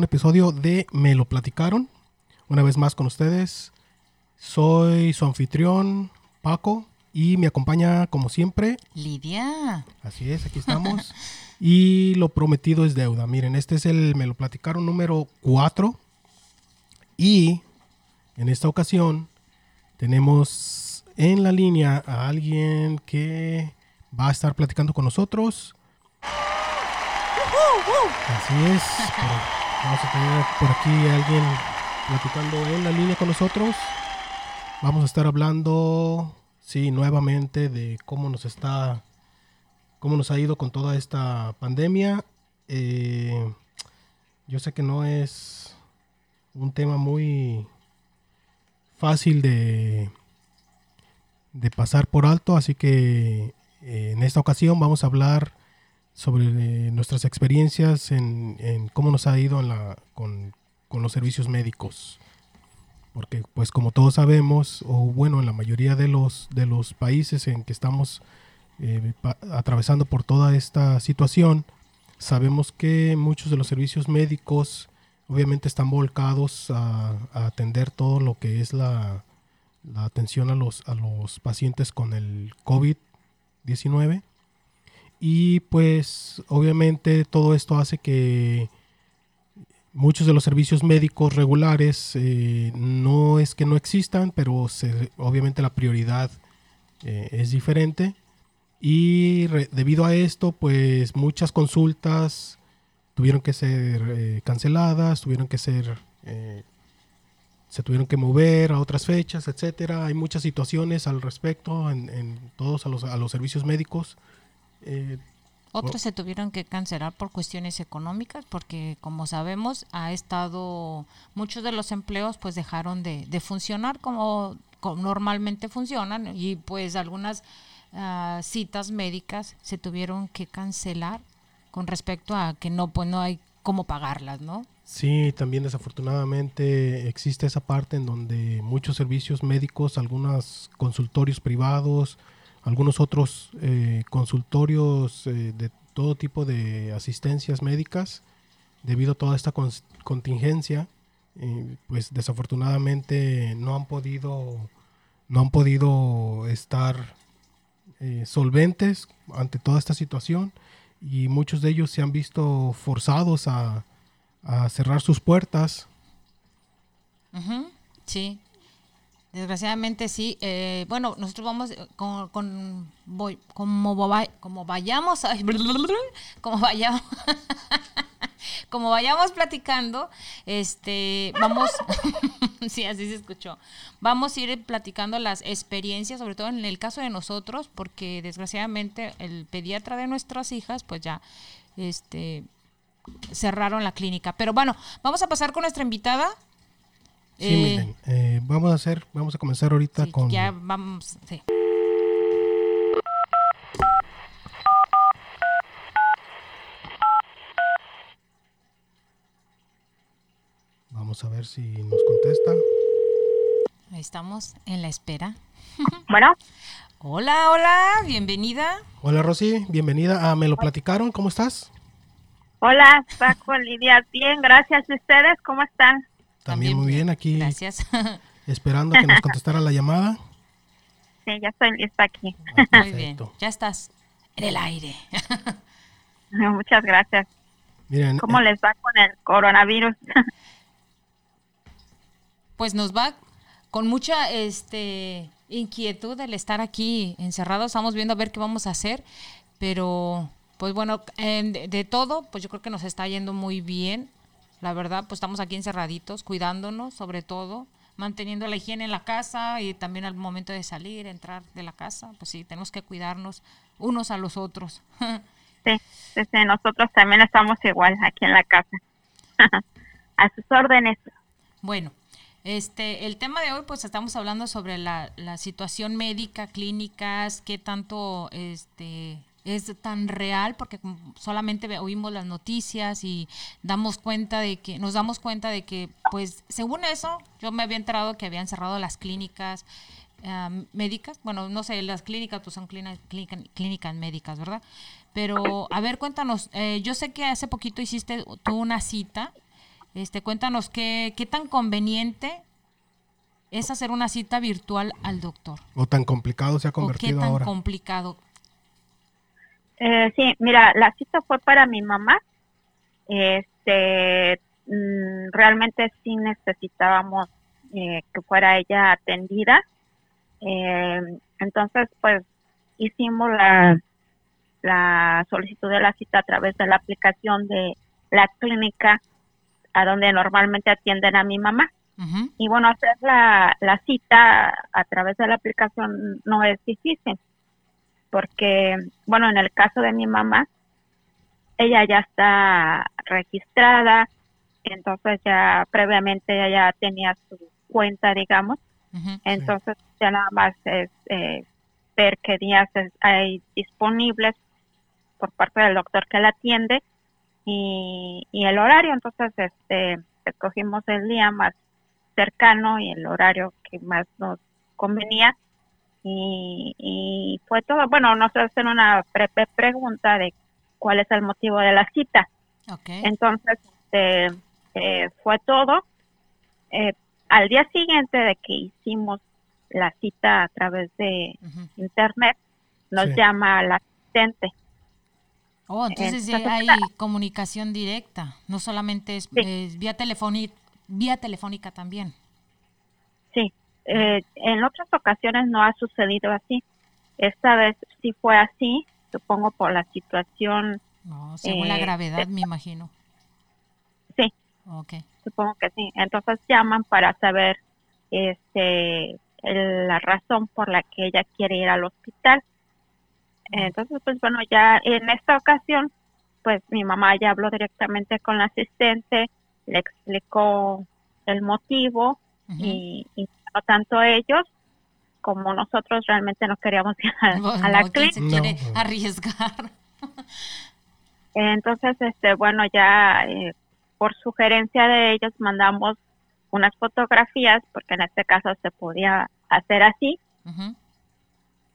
un episodio de Me lo platicaron. Una vez más con ustedes. Soy su anfitrión, Paco, y me acompaña como siempre. Lidia. Así es, aquí estamos. y lo prometido es deuda. Miren, este es el Me lo platicaron número 4. Y en esta ocasión tenemos en la línea a alguien que va a estar platicando con nosotros. Así es. Vamos a tener por aquí a alguien platicando en la línea con nosotros. Vamos a estar hablando, sí, nuevamente de cómo nos está, cómo nos ha ido con toda esta pandemia. Eh, yo sé que no es un tema muy fácil de, de pasar por alto, así que eh, en esta ocasión vamos a hablar sobre eh, nuestras experiencias en, cómo nos ha ido con, los servicios médicos. Porque pues como todos sabemos, o bueno, en la mayoría de los, de los países en que estamos eh, atravesando por toda esta situación, sabemos que muchos de los servicios médicos obviamente están volcados a, atender todo lo que es la, la, atención a los, a los pacientes con el COVID-19 y pues obviamente todo esto hace que muchos de los servicios médicos regulares eh, no es que no existan, pero obviamente la prioridad eh, es diferente. Y debido a esto, pues muchas consultas tuvieron que ser eh, canceladas, tuvieron que ser, se tuvieron que mover a otras fechas, etcétera. Hay muchas situaciones al respecto en, en todos a los, a los servicios médicos. Eh, Otros se tuvieron que cancelar por cuestiones económicas porque como sabemos ha estado muchos de los empleos pues dejaron de, funcionar como, normalmente funcionan y pues algunas ah, citas médicas se tuvieron que cancelar con respecto a que no pues no hay cómo pagarlas, ¿no? Sí, también desafortunadamente existe esa parte en donde muchos servicios médicos, algunos consultorios privados, algunos otros eh, consultorios eh, de todo tipo de asistencias médicas debido a toda esta contingencia eh, pues desafortunadamente no han podido no han podido estar solventes ante toda esta situación y muchos de ellos se han visto forzados a, cerrar sus puertas. Sí Desgraciadamente sí. Eh, bueno, nosotros vamos con, con voy, como, como vayamos, a, como vayamos, como vayamos platicando, este, vamos, sí, así se escuchó. Vamos a ir platicando las experiencias, sobre todo en el caso de nosotros, porque desgraciadamente el pediatra de nuestras hijas, pues ya, este, cerraron la clínica. Pero bueno, vamos a pasar con nuestra invitada. Sí, eh, miren, eh, vamos a hacer, vamos a comenzar ahorita con. Ya vamos, sí. Vamos a ver si nos contesta. Ahí estamos en la espera. Bueno. Hola, hola, bienvenida. Hola Rosy, bienvenida a Me lo platicaron, ¿cómo estás? Hola, Paco, Lidia, bien, gracias. ¿Y ustedes cómo están? También, muy bien, aquí. Gracias. Esperando que nos contestara la llamada. Sí, ya estoy lista aquí. Ah, muy bien, ya estás en el aire. Muchas gracias. Miren, ¿Cómo eh, les va con el coronavirus? pues nos va con mucha este inquietud el estar aquí encerrados. Estamos viendo a ver qué vamos a hacer, pero pues bueno, de todo, pues yo creo que nos está yendo muy bien. La verdad, pues estamos aquí encerraditos, cuidándonos sobre todo, manteniendo la higiene en la casa y también al momento de salir, entrar de la casa, pues sí, tenemos que cuidarnos unos a los otros. sí, desde nosotros también estamos igual aquí en la casa. a sus órdenes. Bueno, este, el tema de hoy, pues estamos hablando sobre la, la situación médica, clínicas, qué tanto este, es tan real porque solamente oímos las noticias y damos cuenta de que nos damos cuenta de que pues según eso yo me había enterado que habían cerrado las clínicas médicas bueno no sé las clínicas pues son clínicas médicas verdad pero a ver cuéntanos eh, yo sé que hace poquito hiciste tú una cita Este, cuéntanos qué, qué tan conveniente es hacer una cita virtual al doctor. O tan complicado se ha ¿O qué convertido tan ahora. complicado? Eh, sí, mira, la cita fue para mi mamá. Este, mm, realmente sí necesitábamos eh, que fuera ella atendida. Eh, entonces, pues hicimos la, la solicitud de la cita a través de la aplicación de la clínica a donde normalmente atienden a mi mamá. Y bueno, hacer la, la cita a través de la aplicación no es difícil, porque, bueno, en el caso de mi mamá, ella ya está registrada, entonces ya previamente ella ya tenía su cuenta, digamos, entonces ya nada más es eh, ver qué días es- hay disponibles por parte del doctor que la atiende y, y el horario. Entonces, este, escogimos el día más cercano y el horario que más nos convenía. Y, y fue todo. Bueno, nos hacen una breve pregunta de cuál es el motivo de la cita. Ok. Entonces, este, eh, fue todo. Eh, al día siguiente de que hicimos la cita a través de internet, nos Sí. llama la asistente. Oh, entonces sí Entonces, hay claro. comunicación directa, no solamente es, Sí. es vía telefónica, vía telefónica también. Sí, eh, en otras ocasiones no ha sucedido así. Esta vez sí fue así, supongo por la situación, No, según la Eh, gravedad, me imagino. sí, Ok. supongo que sí. Entonces llaman para saber este la razón por la que ella quiere ir al hospital. Entonces, pues bueno, ya en esta ocasión, pues mi mamá ya habló directamente con la asistente, le explicó el motivo y no tanto ellos como nosotros realmente no queríamos ir a, a la no, ¿quién se clínica. quiere No. arriesgar? Entonces, este, bueno, ya eh, por sugerencia de ellos mandamos unas fotografías, porque en este caso se podía hacer así,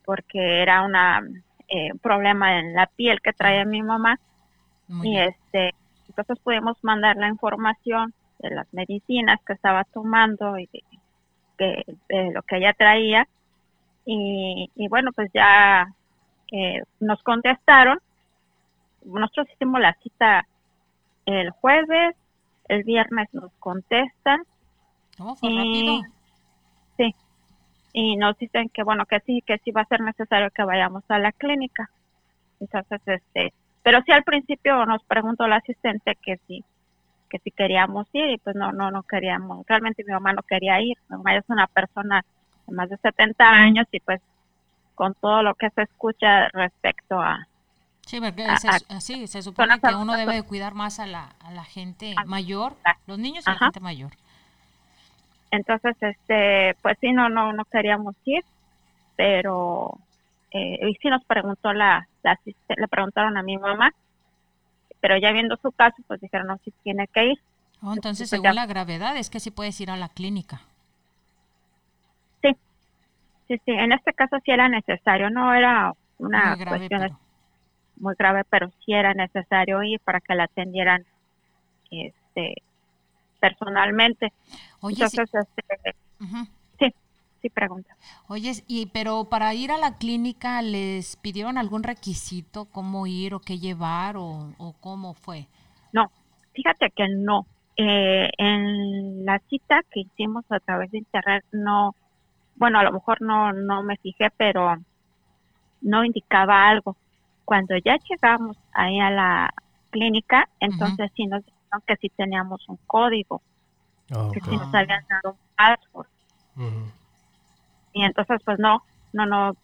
porque era una eh, un problema en la piel que traía mi mamá Muy y bien. este entonces pudimos mandar la información de las medicinas que estaba tomando y de, de lo que ella traía. Y, y bueno pues ya eh, nos contestaron. Nosotros hicimos la cita el jueves el viernes nos contestan. Oh, fue y- rápido. sí. Y nos dicen que bueno que sí que sí va a ser necesario que vayamos a la clínica. Entonces este pero sí al principio nos preguntó la asistente que sí que si queríamos ir y pues no no no queríamos realmente mi mamá no quería ir. Mi mamá es una persona de más de 70 años y pues con todo lo que se escucha respecto a Sí, porque a- se, a- sí, se supone que uno debe de cuidar más a la, a la gente Ah, mayor, ah, los niños y la gente mayor. Entonces, este, pues sí, no, no, no queríamos ir, pero eh, y sí nos preguntó la, la le preguntaron a mi mamá, pero ya viendo su caso, pues dijeron, no, sí tiene que ir. Oh, entonces, pues según ya. la gravedad, es que sí puedes ir a la clínica. Sí, sí, sí, en este caso sí era necesario, no era una Muy grave, cuestión pero... muy grave, pero sí era necesario ir para que la atendieran este, personalmente. Oye, Entonces, este, sí pregunta. Oye, y pero para ir a la clínica les pidieron algún requisito, cómo ir o qué llevar o, o cómo fue. No, fíjate que no. Eh, en la cita que hicimos a través de internet, no, bueno, a lo mejor no, no me fijé, pero no indicaba algo. Cuando ya llegamos ahí a la clínica, entonces sí nos dijeron que sí teníamos un código, Ah, que sí nos habían dado un password. Ujú. Y entonces, pues no, no, no,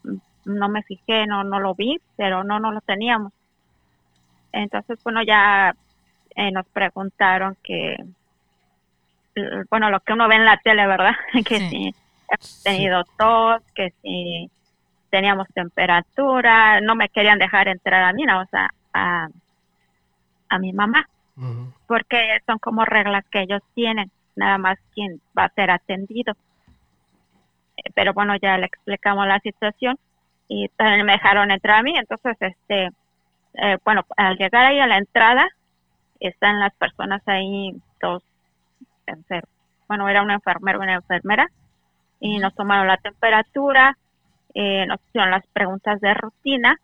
no me fijé, no, no lo vi, pero no, no lo teníamos. Entonces, bueno, ya eh, nos preguntaron que, bueno, lo que uno ve en la tele, ¿verdad? que Sí. si hemos tenido tos, que si teníamos temperatura, no me querían dejar entrar a mí, no, o sea, a, a mi mamá, porque son como reglas que ellos tienen, nada más quien va a ser atendido. Pero bueno, ya le explicamos la situación y también me dejaron entrar a mí, entonces, este, eh, bueno, al llegar ahí a la entrada, están las personas ahí, dos. Bueno, era un enfermero, una enfermera, y nos tomaron la temperatura, eh, nos hicieron las preguntas de rutina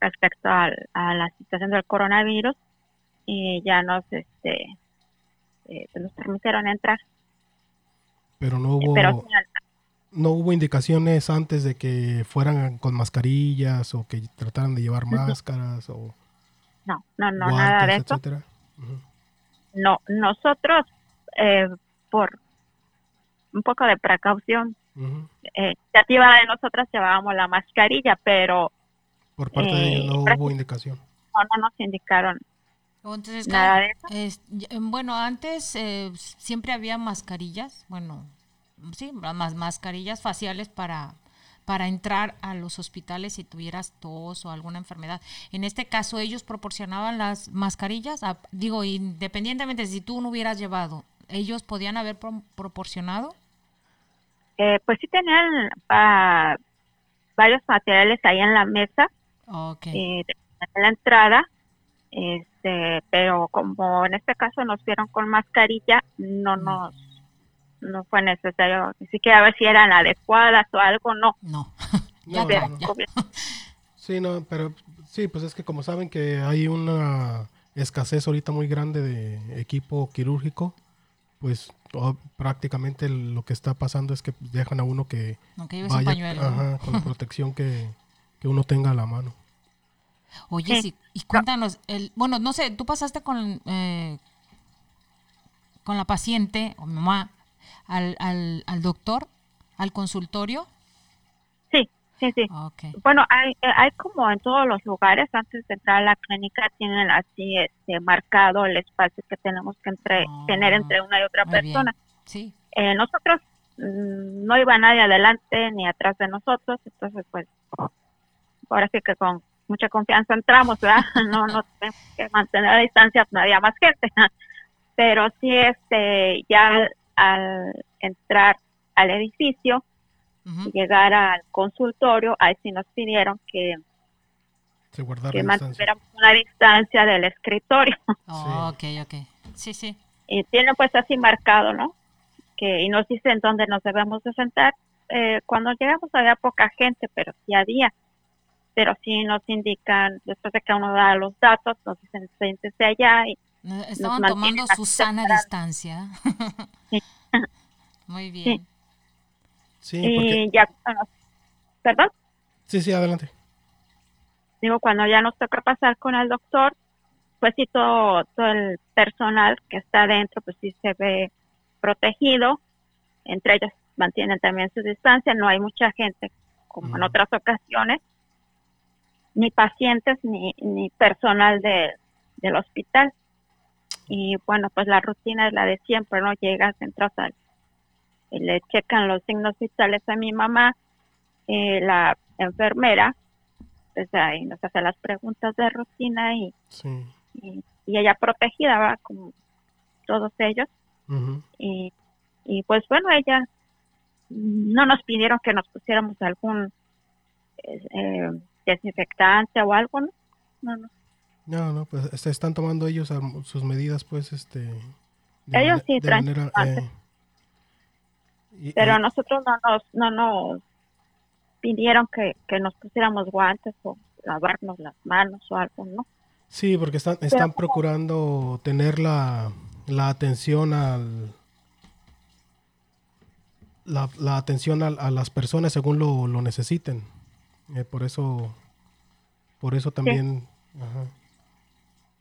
respecto a la situación del coronavirus y ya nos, este, eh, pues nos permitieron entrar. Pero no hubo, Pero no hubo indicaciones antes de que fueran con mascarillas o que trataran de llevar máscaras o no, no, no, guantes, nada de eso. etcétera. No, nosotros, eh, por un poco de precaución, Ujú. eh, iniciativa de nosotras llevábamos la mascarilla, pero Por parte de ellos Eh, no hubo indicación. no, no nos indicaron Entonces, nada de eso. eh, bueno, antes eh, siempre había mascarillas, bueno, sí, más mascarillas faciales para para entrar a los hospitales si tuvieras tos o alguna enfermedad. En este caso, ellos proporcionaban las mascarillas, a- digo, independientemente de si tú no hubieras llevado, ellos podían haber pro- proporcionado. Eh, pues sí tenían ah, varios materiales ahí en la mesa Ok. eh, en la entrada, este, pero como en este caso nos vieron con mascarilla, no nos no fue necesario ni siquiera ver si eran adecuadas o algo, no. No. No, ya, no, no. Sí, no, pero sí, pues es que como saben que hay una escasez ahorita muy grande de equipo quirúrgico, pues todo- prácticamente lo que está pasando es que dejan a uno que un vaya pañuelo. ¿no? ajá, con la protección que, que uno tenga a la mano. Oye, Sí. y cuéntanos, el, bueno, no sé, tú pasaste con, eh, con la paciente o mamá al, al, al doctor, al consultorio. Sí, sí, sí. Ok. Bueno, hay, hay como en todos los lugares, antes de entrar a la clínica, tienen así este, marcado el espacio que tenemos que entre, Ah, tener entre una y otra bien. persona. Sí. Eh, nosotros mm, no iba nadie adelante ni atrás de nosotros, entonces pues ahora sí que con mucha confianza entramos, ¿verdad? No, no tenemos que mantener la distancia, no había más gente. Pero sí, este, ya al, al entrar al edificio, llegar al consultorio, ahí sí nos pidieron que, que la distancia. mantuviéramos una distancia del escritorio. Oh, ok, ok. Sí, sí. y tiene pues así marcado, ¿no? Que, y nos dicen dónde nos debemos de sentar. Eh, cuando llegamos había poca gente, pero sí había. Pero sí nos indican, después de que uno da los datos, nos dicen siéntese allá y No, Estaban tomando su sana distancia. Sí. Muy bien. Sí, y porque... ya, bueno, perdón, Sí, sí, adelante. digo, cuando ya nos toca pasar con el doctor, pues sí, todo, todo el personal que está adentro, pues sí se ve protegido, entre ellos mantienen también su distancia, no hay mucha gente como en otras ocasiones, ni pacientes ni, ni personal de, del hospital. Y bueno, pues la rutina es la de siempre, ¿no? Llegas, entras al, le checan los signos vitales a mi mamá, eh, la enfermera, pues ahí nos hace las preguntas de rutina y, Sí. y, y ella protegida, va Como todos ellos. Y, y pues bueno, ella no nos pidieron que nos pusiéramos algún eh, eh, desinfectante o algo, ¿no? No, no. No, no, pues se están tomando ellos sus medidas, pues, este... de Ellos sí de manera, eh, y- Pero nosotros no nos, no nos pidieron que, que nos pusiéramos guantes o lavarnos las manos o algo, ¿no? Sí, porque están, están procurando tener la, la atención al... La, la atención al- a, las personas según lo, lo necesiten. Eh, por eso, por eso también ajá,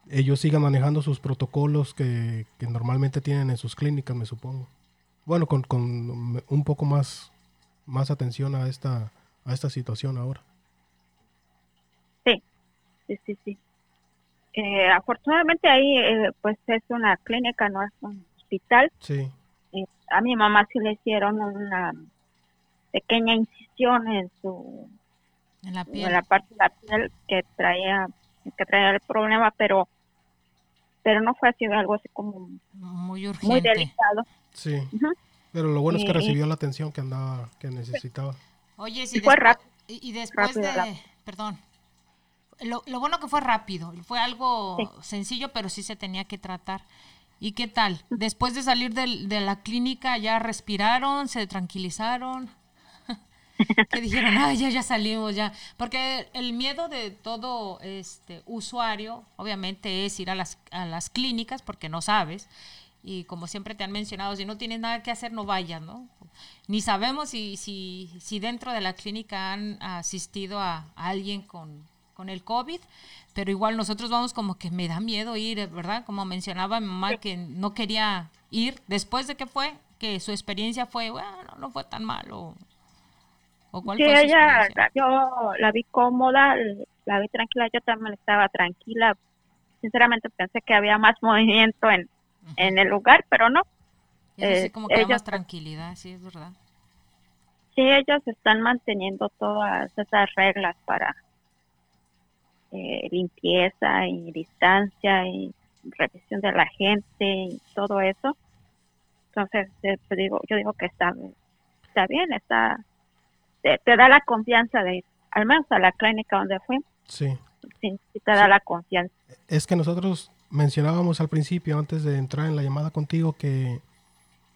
ellos sigan manejando sus protocolos que, que normalmente tienen en sus clínicas, me supongo. Bueno, con, con un poco más, más atención a esta, a esta situación ahora. Sí, sí, sí, sí. Eh, afortunadamente ahí eh, pues es una clínica, no es un hospital. Sí. Eh, a mi mamá sí le hicieron una pequeña incisión en su En la en piel. la parte de la piel que traía que traía el problema, pero pero no fue así algo así como Muy muy urgente. delicado. Sí. Ujú. Pero lo bueno es que Y- recibió la atención que andaba, que necesitaba. Oye, si Y fue rápido. Y, y después rápido, de... rápido. Perdón. Lo, lo bueno que fue rápido. Fue algo Sí. sencillo, pero sí se tenía que tratar. ¿Y qué tal? Después de salir de la clínica, ¿ya respiraron? ¿Se tranquilizaron? que dijeron, ay, ya, ya salimos, ya. Porque el miedo de todo este usuario, obviamente, es ir a las, a las clínicas porque no sabes. Y como siempre te han mencionado, si no tienes nada que hacer, no vayas, ¿no? Ni sabemos si, si, si dentro de la clínica han asistido a, alguien con, con el COVID, pero igual nosotros vamos como que me da miedo ir, ¿verdad? Como mencionaba mi mamá que no quería ir después de que fue, que su experiencia fue, bueno, no fue tan malo. ¿O cuál sí, ella, yo la vi cómoda, la vi tranquila, yo también estaba tranquila. Sinceramente pensé que había más movimiento en, en el lugar, pero no. Eh, como que más tranquilidad, sí, es verdad. Sí, ellos están manteniendo todas esas reglas para eh, limpieza y distancia y revisión de la gente y todo eso. Entonces, eh, pues digo, yo digo que está, está bien, está te, da la confianza de ir, al menos a la clínica donde fui. Sí. Sí, te da la confianza. Es que nosotros mencionábamos al principio, antes de entrar en la llamada contigo, que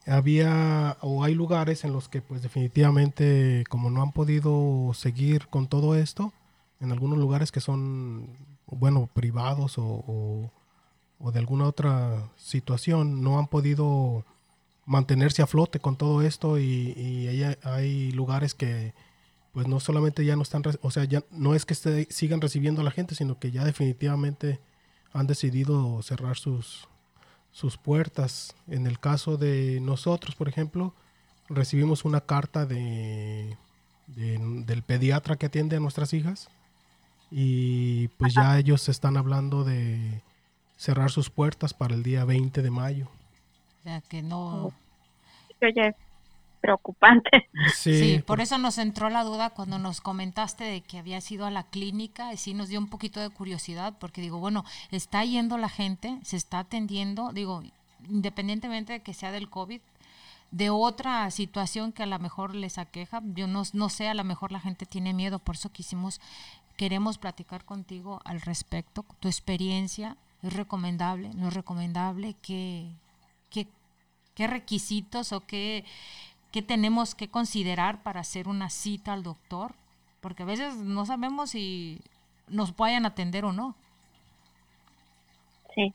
había o hay lugares en los que pues definitivamente como no han podido seguir con todo esto, en algunos lugares que son, bueno, privados o, o, de alguna otra situación, no han podido mantenerse a flote con todo esto y, y hay, hay, lugares que pues no solamente ya no están, o sea, ya no es que sigan recibiendo a la gente, sino que ya definitivamente han decidido cerrar sus, sus puertas. En el caso de nosotros, por ejemplo, recibimos una carta de, del pediatra que atiende a nuestras hijas y pues ya ellos están hablando de cerrar sus puertas para el día 20 de mayo. O sea, que no... Oye, preocupante. Sí, por eso nos entró la duda cuando nos comentaste de que había sido a la clínica y sí nos dio un poquito de curiosidad porque digo, bueno, está yendo la gente, se está atendiendo, digo, independientemente de que sea del COVID, de otra situación que a lo mejor les aqueja, yo no, no sé, a lo mejor la gente tiene miedo, por eso quisimos queremos platicar contigo al respecto. Tu experiencia es recomendable, no es recomendable, qué, qué, qué requisitos o qué, qué tenemos que considerar para hacer una cita al doctor, porque a veces no sabemos si nos vayan a atender o no. Sí.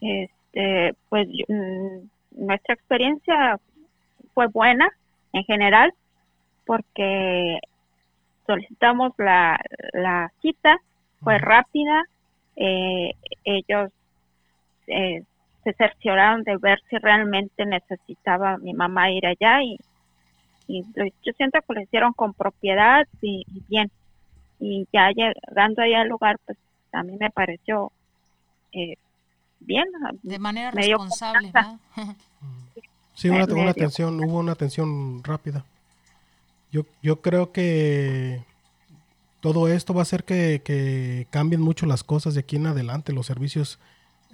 Este, pues mm, nuestra experiencia fue buena en general porque solicitamos la, la cita, fue rápida, eh, ellos eh, se cercioraron de ver si realmente necesitaba mi mamá ir allá y, y yo siento que lo hicieron con propiedad y, bien. Y ya llegando allá al lugar, pues a mí me pareció eh, bien. De manera responsable, Sí, una, una atención, hubo una atención rápida. Yo, yo creo que todo esto va a hacer que, cambien mucho las cosas de aquí en adelante. Los servicios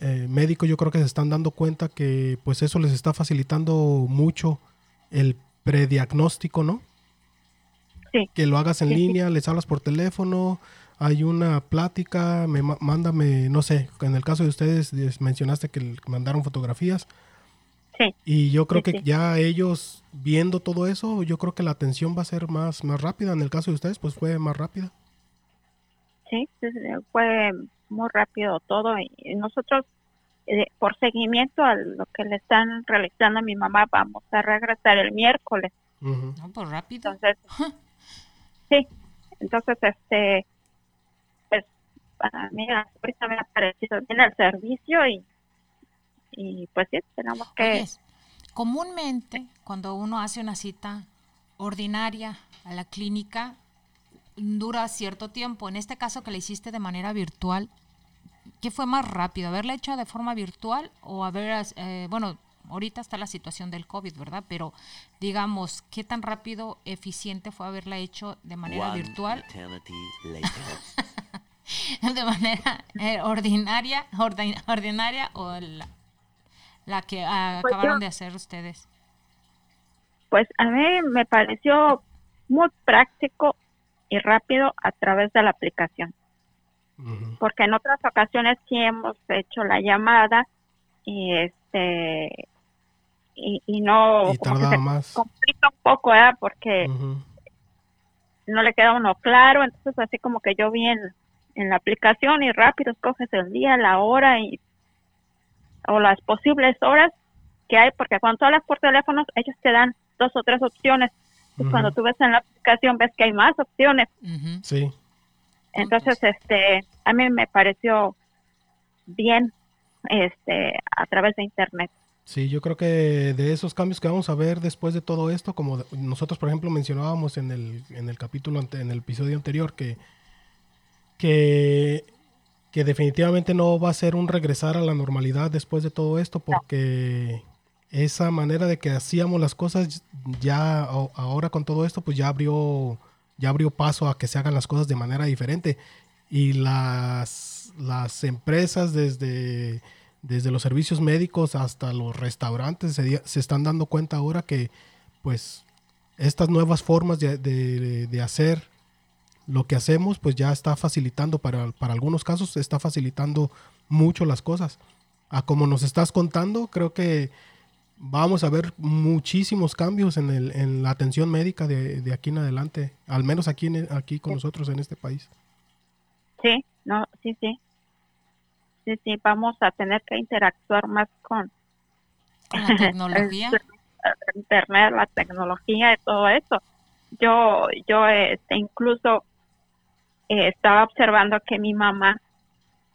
eh, médicos yo creo que se están dando cuenta que pues eso les está facilitando mucho el prediagnóstico, ¿no? Sí. Que lo hagas en línea, les hablas por teléfono, hay una plática, me mándame, no sé, en el caso de ustedes mencionaste que mandaron fotografías, y yo creo que ya ellos viendo todo eso, yo creo que la atención va a ser más, más rápida. En el caso de ustedes, pues fue más rápida. Sí, fue muy rápido todo. Y nosotros, eh, por seguimiento a lo que le están realizando a mi mamá, vamos a regresar el miércoles. No, pues rápido. Entonces, sí, entonces, este, pues, para mí, ahorita me ha parecido bien el servicio y y pues sí, tenemos que... comúnmente cuando uno hace una cita ordinaria a la clínica, dura cierto tiempo. En este caso que le hiciste de manera virtual, ¿qué fue más rápido? ¿Haberla hecho de forma virtual o haber, eh, bueno, ahorita está la situación del COVID, ¿verdad? Pero digamos, ¿qué tan rápido, eficiente fue haberla hecho de manera virtual? de manera eh, ordinaria, ordinaria o la, la que ah, pues acabaron de hacer ustedes? Pues a mí me pareció muy práctico y rápido a través de la aplicación. Porque en otras ocasiones sí hemos hecho la llamada y este y, y no Y como que tardaba se más. complica un poco ¿verdad? porque no le queda uno claro entonces así como que yo vi en, en la aplicación y rápido escoges el día la hora y o las posibles horas que hay porque cuando hablas por teléfono ellos te dan dos o tres opciones cuando tú ves en la aplicación ves que hay más opciones. Sí, entonces, este, a mí me pareció bien, este, a través de internet. sí, yo creo que de esos cambios que vamos a ver después de todo esto, como nosotros, por ejemplo, mencionábamos en el, en el capítulo, ante- en el episodio anterior, que, que, que definitivamente no va a ser un regresar a la normalidad después de todo esto, porque esa manera de que hacíamos las cosas ya ahora con todo esto, pues ya abrió, ya abrió paso a que se hagan las cosas de manera diferente. Y las, las empresas desde, desde los servicios médicos hasta los restaurantes se, se están dando cuenta ahora que pues estas nuevas formas de, de- de hacer lo que hacemos pues ya está facilitando para, para algunos casos está facilitando mucho las cosas a como nos estás contando creo que vamos a ver muchísimos cambios en, el, en la atención médica de, de aquí en adelante al menos aquí en- aquí con nosotros en este país Sí, no, sí, sí. Sí, sí, vamos a tener que interactuar más con Con la tecnología. el internet, la tecnología y todo eso. Yo, yo, este, incluso eh, estaba observando que mi mamá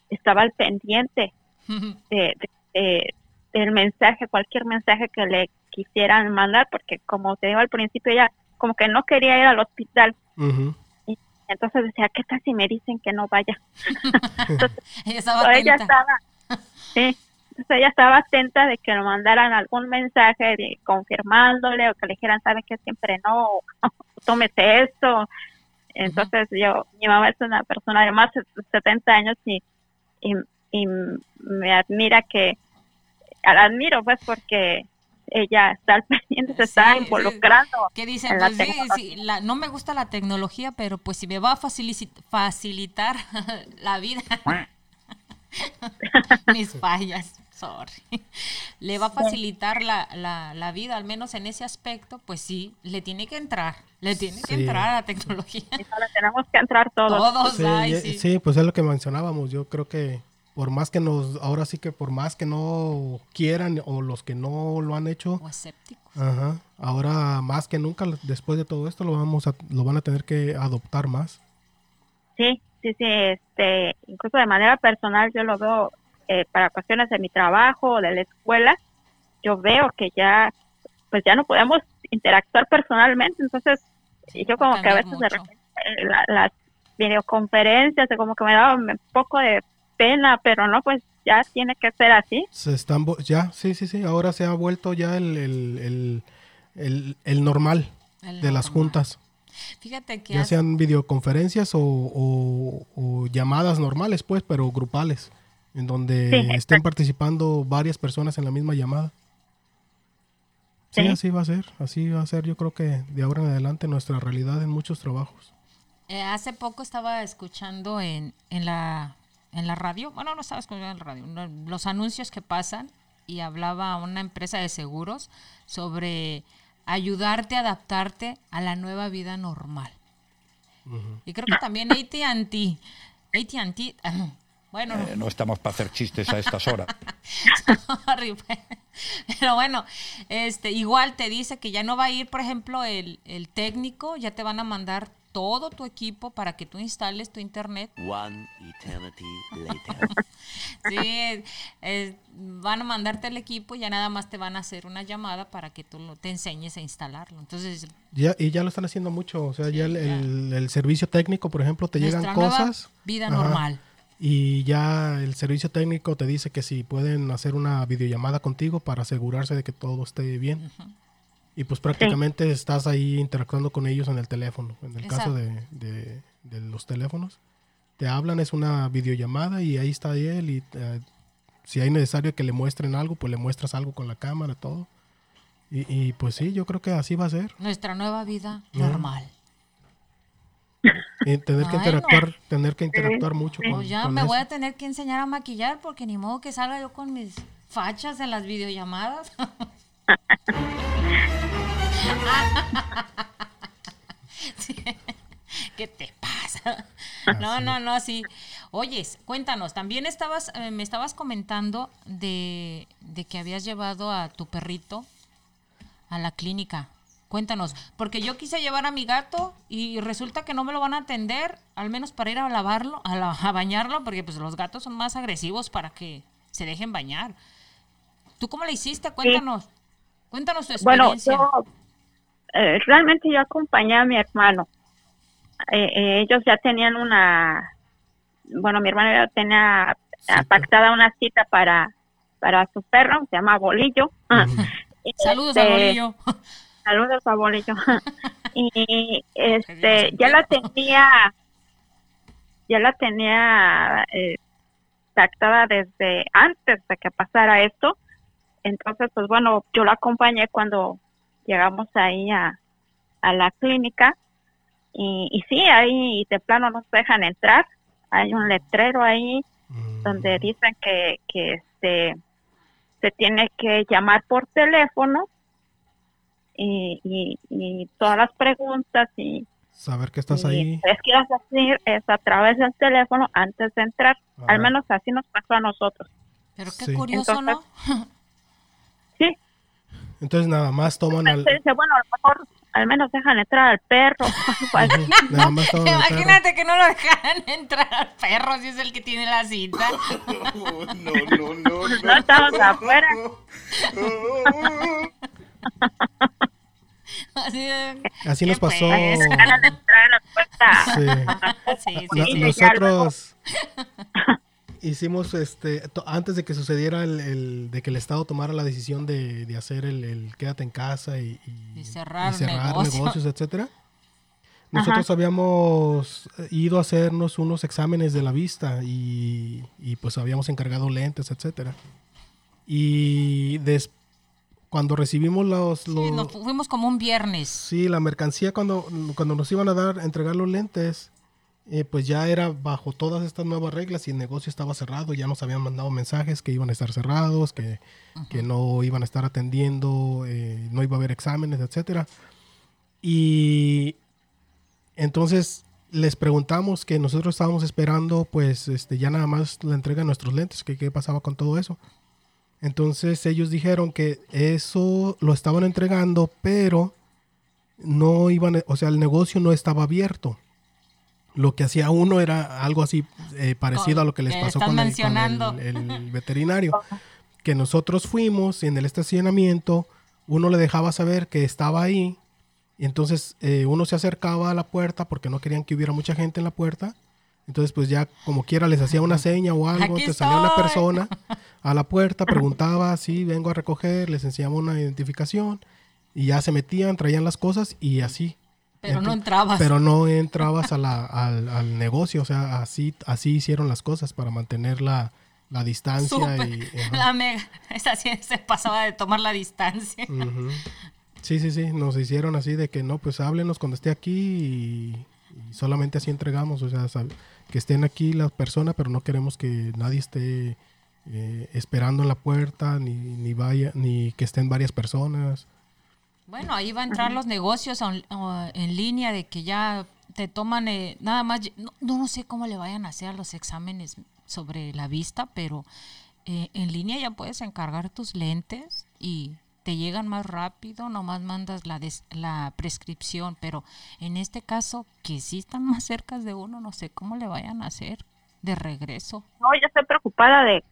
estaba al pendiente de, de- de- del mensaje, cualquier mensaje que le quisieran mandar, porque como te digo al principio, ella como que no quería ir al hospital. Ujú. Entonces decía, ¿qué tal si me dicen que no vaya? Estaba Pero ella atenta. estaba, sí, entonces ella estaba atenta de que le mandaran algún mensaje de, confirmándole o que le dijeran, sabe que siempre no, tómese esto. Entonces yo, mi mamá es una persona de más de 70 años y, y, y me admira que, la admiro pues porque ella está al pendiente, se está Sí, sí. involucrando. ¿Qué dicen? en la Pues sí, sí, la- no me gusta la tecnología, pero pues si me va a facili- facilitar la vida, mis fallas, sorry, le va a facilitar la, la, la vida, al menos en ese aspecto, pues sí, le tiene que entrar, le tiene que entrar a la tecnología. Eso le tenemos que entrar todos. Todos, Sí, ay, y- sí. sí, pues es lo que mencionábamos. Yo creo que por más que nos, ahora sí que por más que no quieran o los que no lo han hecho, O escépticos. ajá, ahora más que nunca después de todo esto lo vamos a, lo van a tener que adoptar más. Sí, sí, sí, este, incluso de manera personal yo lo veo eh, para cuestiones de mi trabajo o de la escuela, yo veo que ya, pues ya no podemos interactuar personalmente, entonces Sí, yo como que a veces de repente eh, la- las videoconferencias de como que me daba un poco de pena, pero no, pues ya tiene que ser así. Se están ya, sí, sí, sí, ahora se ha vuelto ya el, el, el, el- el normal El de las juntas, Fíjate que ya sean videoconferencias o, o- o llamadas normales, pues, pero grupales, en donde Sí, estén participando varias personas en la misma llamada. Sí, Sí. así va a ser, así va a ser, yo creo que de ahora en adelante nuestra realidad en muchos trabajos. Eh, hace poco estaba escuchando en, en, la, en la radio, bueno, no estaba escuchando en la radio, no, los anuncios que pasan y hablaba una empresa de seguros sobre ayudarte a adaptarte a la nueva vida normal. Y creo que también AT&T, AT&T, bueno, Eh, no estamos para hacer chistes a estas horas. Pero bueno, este, igual te dice que ya no va a ir, por ejemplo, el, el técnico, ya te van a mandar todo tu equipo para que tú instales tu internet. One eternity later. Sí, eh, van a mandarte el equipo y ya nada más te van a hacer una llamada para que tú lo- te enseñes a instalarlo. Entonces, Ya, y ya lo están haciendo mucho, o sea, ya el, ya. el- el servicio técnico, por ejemplo, te llegan nuestra nueva cosas. vida Ajá. normal. Y ya el servicio técnico te dice que si pueden hacer una videollamada contigo para asegurarse de que todo esté bien. Y pues prácticamente estás ahí interactuando con ellos en el teléfono. En el caso de, de- de los teléfonos. Te hablan, es una videollamada y ahí está él. Y eh, si hay necesario que le muestren algo, pues le muestras algo con la cámara, todo. Y, y, pues sí, yo creo que así va a ser. Nuestra nueva vida normal. Y tener que interactuar, tener que interactuar mucho con, Pues ya con me eso. voy a tener que enseñar a maquillar porque ni modo que salga yo con mis fachas en las videollamadas. Sí. ¿Qué te pasa? No, no, no, sí. Oyes, cuéntanos, también estabas, eh, me estabas comentando de, de que habías llevado a tu perrito a la clínica. Cuéntanos, porque yo quise llevar a mi gato y resulta que no me lo van a atender, al menos para ir a lavarlo, a, la- a bañarlo, porque pues los gatos son más agresivos para que se dejen bañar. ¿Tú cómo le hiciste? Cuéntanos. Cuéntanos tu Bueno, experiencia. yo eh, realmente yo acompañé a mi hermano. Eh, eh, ellos ya tenían una, bueno, mi hermano ya tenía Cita. pactada una cita para para su perro, se llama Bolillo. Saludos a este, Bolillo. Saludos a Bolillo. y este, ya la tenía, ya la tenía eh, pactada desde antes de que pasara esto. Entonces, pues bueno, yo la acompañé cuando llegamos ahí a, a la clínica. Y, y sí, ahí de plano nos dejan entrar. Hay un letrero ahí Mm. donde dicen que, que este se tiene que llamar por teléfono y, y, y todas las preguntas y, Saber que estás y ahí. les quieras decir es a través del teléfono antes de entrar. Al menos así nos pasó a nosotros. Pero qué sí. curioso, ¿no? Entonces nada más toman al... dice, bueno, a lo mejor al menos dejan entrar al perro. Nada más toman al perro. Imagínate que no lo dejaran entrar al perro si es el que tiene la cita. No, no, no, no estamos afuera. Así, Así ¿qué nos pasó. pues? Sí. Sí, sí, No- sí. nosotros hicimos este antes de que sucediera el, el- de que el estado tomara la decisión de, de hacer el, el quédate en casa y, y- Y cerrar y cerrar negocio. negocios, etcétera. Nosotros habíamos ido a hacernos unos exámenes de la vista y, y, pues habíamos encargado lentes, etcétera. Y des- cuando recibimos los, Sí, los- nos fuimos como un viernes. Sí, la mercancía cuando, cuando nos iban a dar, entregar los lentes, eh, pues ya era bajo todas estas nuevas reglas y el negocio estaba cerrado, ya nos habían mandado mensajes que iban a estar cerrados, que, que no iban a estar atendiendo, eh, no iba a haber exámenes, etcétera. Y entonces les preguntamos que nosotros estábamos esperando, pues este, ya nada más la entrega de nuestros lentes, que qué pasaba con todo eso. Entonces ellos dijeron que eso lo estaban entregando, pero no iban, o sea, el negocio no estaba abierto. Lo que hacía uno era algo así eh, parecido Con- a lo que les pasó con, el, con mencionando. el- el veterinario. Que nosotros fuimos y en el estacionamiento, uno le dejaba saber que estaba ahí. Y entonces eh, uno se acercaba a la puerta porque no querían que hubiera mucha gente en la puerta. Entonces, pues ya como quiera les hacía una seña o algo. Entonces salía una persona a la puerta, preguntaba si vengo a recoger, les enseñaba una identificación y ya se metían, traían las cosas y así. Pero no entrabas. Pero no entrabas a la- al, al negocio, o sea, así, así hicieron las cosas para mantener la, la distancia y... La mega. Esa sí se pasaba de tomar la distancia. Sí, sí, sí, nos hicieron así de que no, pues háblenos cuando esté aquí y, y solamente así entregamos, o sea, que estén aquí las personas, pero no queremos que nadie esté eh, esperando en la puerta, ni, ni vaya, ni que estén varias personas. Bueno, ahí va a entrar los negocios on- en línea de que ya te toman eh, nada más. No, no sé cómo le vayan a hacer los exámenes sobre la vista, pero eh, en línea ya puedes encargar tus lentes y te llegan más rápido, nomás mandas la, des- la prescripción, pero en este caso, que sí están más cerca de uno, no sé cómo le vayan a hacer de regreso. No, yo estoy preocupada de,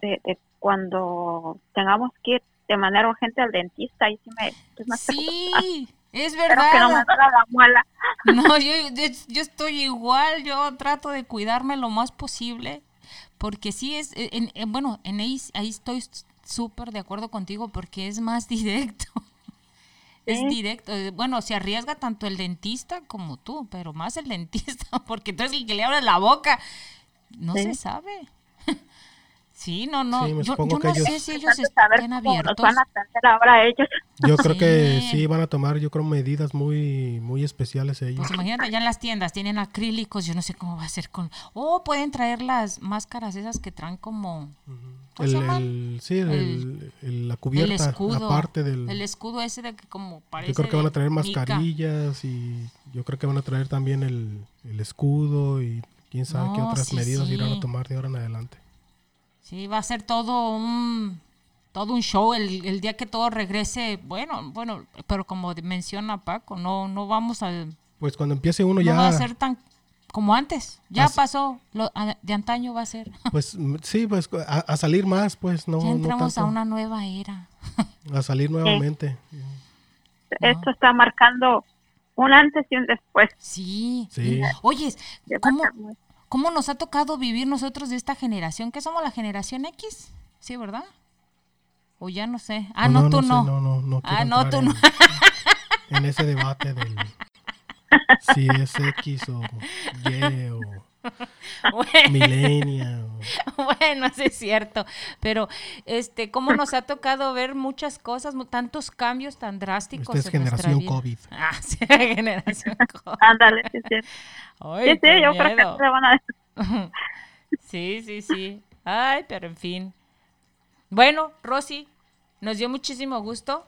de, de cuando tengamos que ir de manera urgente al dentista. Y sí me, más preocupada. Sí, es Espero que no me verdad. la muela. No, yo, yo, yo estoy igual, yo trato de cuidarme lo más posible, porque sí es, eh, en- en- bueno, en ahí, ahí estoy súper de acuerdo contigo, porque es más directo. Es directo. eh, Bueno, se arriesga tanto el dentista como tú, pero más el dentista, porque tú eres el que le abre la boca. No Sí. se sabe. Sí, no, no. Sí, me yo supongo yo que no ellos- sé si ellos nos abiertos. van a atender ahora ellos. Yo creo que Sí. van a tomar, yo creo, medidas muy, muy especiales ellos. Pues imagínate, ya en las tiendas tienen acrílicos, yo no sé cómo va a ser con... O pueden traer las máscaras esas que traen como... ¿Cómo el, se llaman? el- sí, el- El- el- la el cubierta, escudo. aparte del... El escudo ese de que como parece Yo creo que van a traer mica. mascarillas y yo creo que van a traer también el, el escudo y quién sabe qué otras sí, medidas irán a tomar de ahora en adelante. Sí, va a ser todo un todo un show el, el día que todo regrese. Bueno, bueno, pero como menciona Paco, no no vamos al Pues cuando empiece uno no ya, va a ser tan como antes. Ya pasó, lo, a- de antaño va a ser. pues mm, sí, pues a, a salir más, pues no, ya no entramos a tanto, una nueva era. a salir nuevamente. Esto está marcando un antes y un después. Sí. Sí. Oye, ¿cómo, ¿cómo nos ha tocado vivir nosotros de esta generación? ¿Qué somos la generación X? Sí, ¿verdad? O ya no sé. Ah, no, tú sé, no. no, no, no Ah, no, tú en, no. en ese debate del si es X o Y o Bueno. millennial. Bueno, sí es cierto, pero este, cómo nos ha tocado ver muchas cosas, tantos cambios tan drásticos. Esta es en nuestra generación vida. COVID. Ah, sí, generación COVID. Ándale, sí, sí. Ay, Sí, sí, qué yo creo que miedo. se van a Sí, sí, sí. Ay, pero en fin. Bueno, Rosy, nos dio muchísimo gusto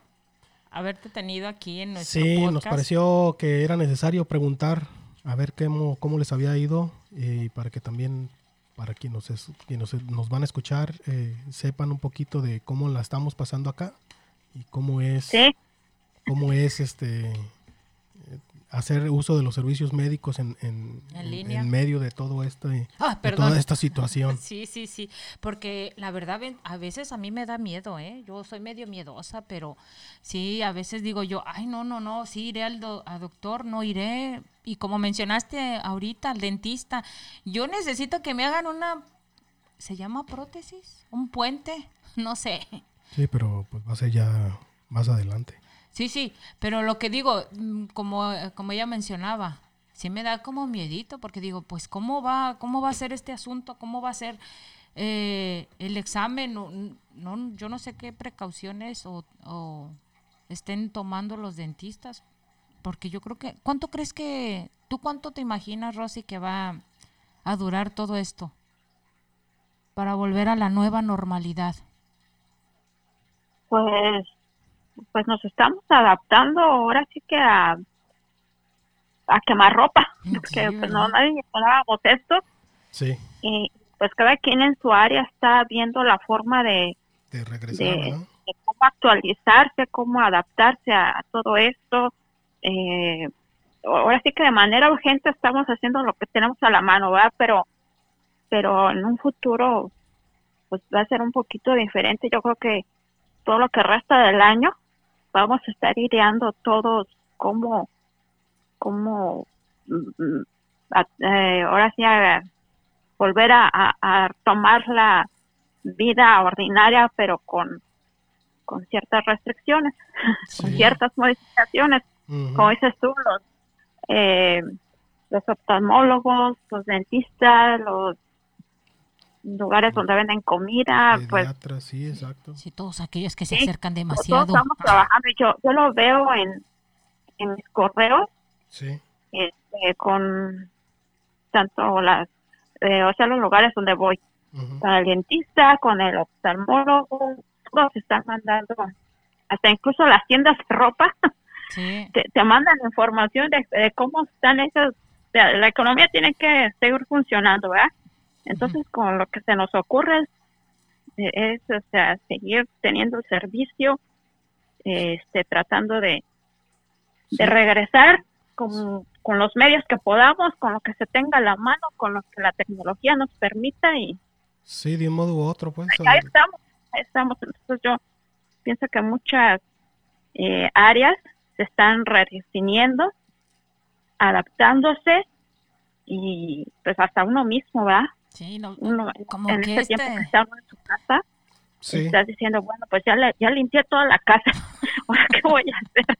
haberte tenido aquí en nuestro Sí, podcast. nos pareció que era necesario preguntar a ver cómo, cómo les había ido y para que también para quienes nos, es- quienes nos, nos van a escuchar eh, sepan un poquito de cómo la estamos pasando acá y cómo es Sí, cómo es este eh, hacer uso de los servicios médicos en, en, En en- línea. en medio de todo este Ah, de toda esta situación. Sí, sí, sí, porque la verdad a veces a mí me da miedo, ¿eh? Yo soy medio miedosa, pero sí, a veces digo yo, ay, no, no, no, sí iré al do- a doctor, no iré. Y como mencionaste ahorita, al dentista, yo necesito que me hagan una, ¿se llama prótesis? ¿Un puente? No sé. Sí, pero pues va a ser ya más adelante. Sí, sí, pero lo que digo, mm, como, como ella mencionaba, sí me da como miedito, porque digo, pues, ¿cómo va, cómo va a ser este asunto? ¿Cómo va a ser eh, el examen? No, no, yo no sé qué precauciones o, o estén tomando los dentistas, porque yo creo que, ¿cuánto crees que, tú cuánto te imaginas, Rosy, que va a durar todo esto para volver a la nueva normalidad? pues, pues nos estamos adaptando ahora sí que a, a quemar ropa, Sí, porque pues no nadie esperábamos esto Sí, y pues cada quien en su área está viendo la forma de, de regresar, de, de cómo actualizarse, cómo adaptarse a, a todo esto. Eh, ahora sí que de manera urgente estamos haciendo lo que tenemos a la mano, ¿verdad? Pero, pero en un futuro pues va a ser un poquito diferente. Yo creo que todo lo que resta del año vamos a estar ideando todos cómo, cómo mm, mm, eh, ahora sí a volver a, a- a tomar la vida ordinaria, pero con, con ciertas restricciones, con ciertas modificaciones. Como dices tú, los, eh, los oftalmólogos, los dentistas, los lugares donde venden comida, pues Pediatras, sí, exacto. Sí, todos aquellos que se Sí, acercan todos demasiado. estamos trabajando. Y yo, yo lo veo en, en mis correos Sí, este, con tanto las, eh, o sea, los lugares donde voy, con el dentista, con el oftalmólogo, todos están mandando, hasta incluso las tiendas de ropa, Sí. te, te mandan información de, de cómo están esas, la economía tiene que seguir funcionando, ¿verdad? Entonces, con lo que se nos ocurre es, es, o sea, seguir teniendo el servicio, este, tratando de, de regresar con, con los medios que podamos, con lo que se tenga a la mano, con lo que la tecnología nos permita y Sí, de un modo u otro, pues. ahí estamos, ahí estamos. Entonces yo pienso que muchas eh, áreas se están redefiniendo, adaptándose y pues hasta uno mismo, ¿verdad? Sí, no, Uno, como en que este tiempo este- que está uno en su casa, Sí, estás diciendo, bueno, pues ya, le- ya limpié toda la casa, ahora qué voy a hacer.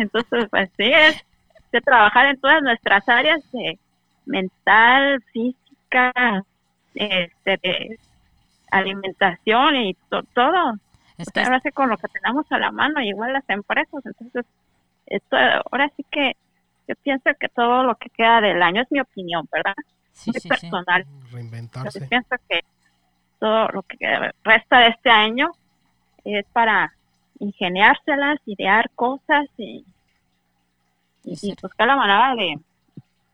Entonces, pues sí, es de trabajar en todas nuestras áreas de mental, física, este, de alimentación y to- todo. Es O que sea, ahora sí con lo que tenemos a la mano, igual las empresas. Entonces, esto, ahora sí que yo pienso que todo lo que queda del año es mi opinión, ¿verdad? sí, Muy sí, sí. personal. Reinventarse. yo pienso que todo lo que resta de este año es para ingeniárselas, idear cosas y, y, y Sí. buscar la manera de,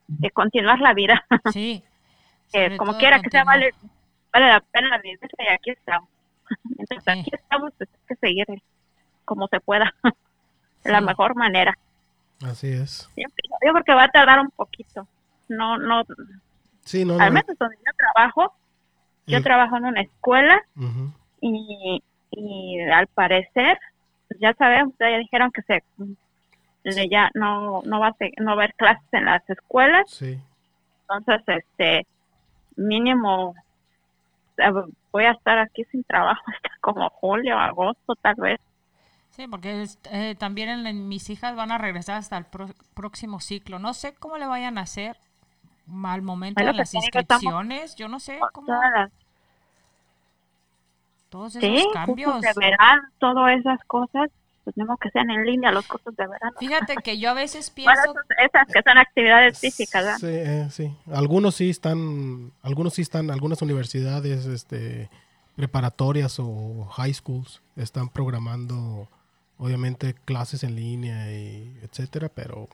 de continuar la vida. Sí. que como quiera que sea, vale, vale la pena vivirse y aquí estamos. Mientras Sí. aquí estamos, pues hay que seguir como se pueda, de la mejor manera. Así es. Yo, yo creo que va a tardar un poquito. No, no, Sí, no, al no. menos donde yo trabajo, yo el- trabajo en una escuela y, y al parecer, pues ya sabemos, ya dijeron que se ya no, no va a ser- no va a haber clases en las escuelas Sí. entonces este mínimo eh, voy a estar aquí sin trabajo hasta como julio agosto tal vez Sí, porque es- eh, también en- en mis hijas van a regresar hasta el pro- próximo ciclo. No sé cómo le vayan a hacer al momento Bueno, de las pues, estamos- inscripciones. Yo no sé cómo todas las todos esos sí cambios. de verano todas esas cosas pues tenemos que sean en línea los cursos de verano Fíjate que yo a veces bueno pienso, esas, esas que son actividades físicas ¿verdad? Sí, eh, sí. Algunos sí están, algunos sí están, algunas universidades, este, preparatorias o high schools están programando, obviamente, clases en línea y etcétera, pero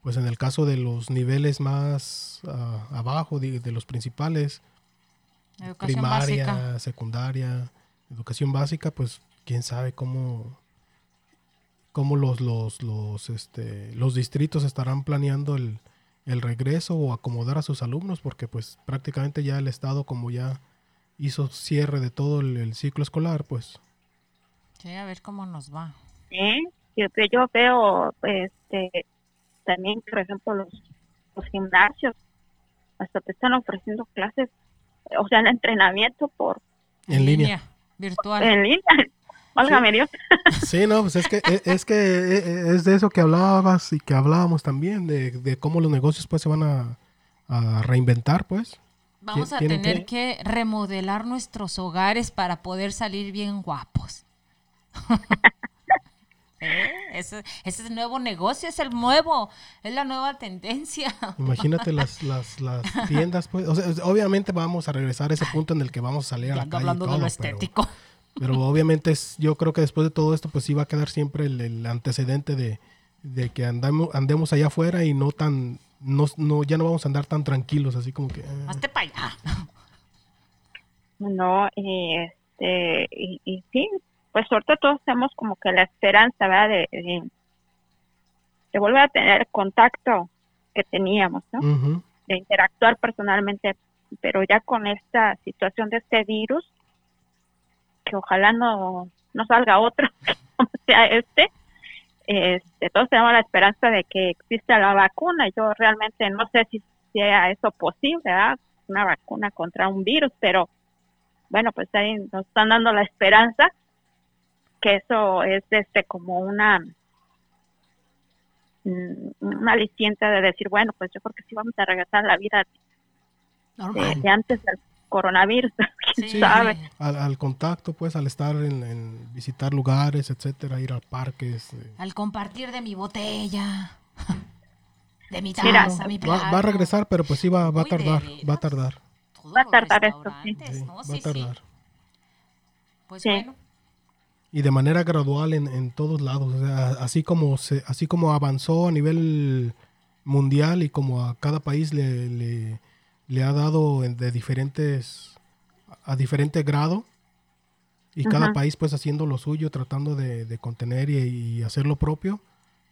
pues en el caso de los niveles más ah, abajo, de, de los principales, educación primaria, básica. secundaria, educación básica, pues quién sabe cómo cómo los los los este los distritos estarán planeando el, el regreso o acomodar a sus alumnos porque pues prácticamente ya el estado como ya hizo cierre de todo el, el ciclo escolar pues Sí, a ver cómo nos va. Sí, yo, yo veo este también por ejemplo los, los gimnasios hasta te están ofreciendo clases o sea el entrenamiento por en línea. virtual. en línea válgame Dios. Sí no pues es que es, es que e- es de eso que hablabas y que hablábamos también de, de cómo los negocios pues se van a, a reinventar pues. Vamos a tener que remodelar nuestros hogares para poder salir bien guapos. ¿Eh? Ese, ese es el nuevo negocio, es el nuevo, es la nueva tendencia. Imagínate las, las, las tiendas, pues. O sea, obviamente vamos a regresar a ese punto en el que vamos a salir a la calle. y hablando de lo pero- estético. Pero, obviamente es, yo creo que después de todo esto, pues sí va a quedar siempre el, el antecedente de, de que andamos, andemos allá afuera y no tan, no, no, ya no vamos a andar tan tranquilos, así como que. eh, Hazte para allá. no y este y, y sí pues suerte todos tenemos como que la esperanza verdad de, de, de volver a tener el contacto que teníamos no de interactuar personalmente, pero ya con esta situación de este virus, que ojalá no, no salga otro, no sea este, este, todos tenemos la esperanza de que exista la vacuna. Yo realmente no sé si sea eso posible, ¿verdad? Una vacuna contra un virus, pero bueno, pues ahí nos están dando la esperanza que eso es este como una mm, una aliciente de decir, bueno, pues yo creo que sí vamos a regresar a la vida de, Normal. de antes del coronavirus, quién Sí. sabe. al, al contacto, pues, al estar en, en visitar lugares, etcétera, ir a parques. eh. Al compartir de mi botella, de mi Mira, taza, mi Va, plato. va a regresar, pero pues sí va, va a Uy, ¿de tardar, va a tardar. Va a tardar esto, sí. restaurantes, sí, ¿no? va a tardar. Pues Sí. bueno, y de manera gradual en, en todos lados. O sea, así como se, así como avanzó a nivel mundial y como a cada país le, le, le ha dado de diferentes a diferente grado y cada Ajá. país pues haciendo lo suyo, tratando de, de contener y, y hacer lo propio,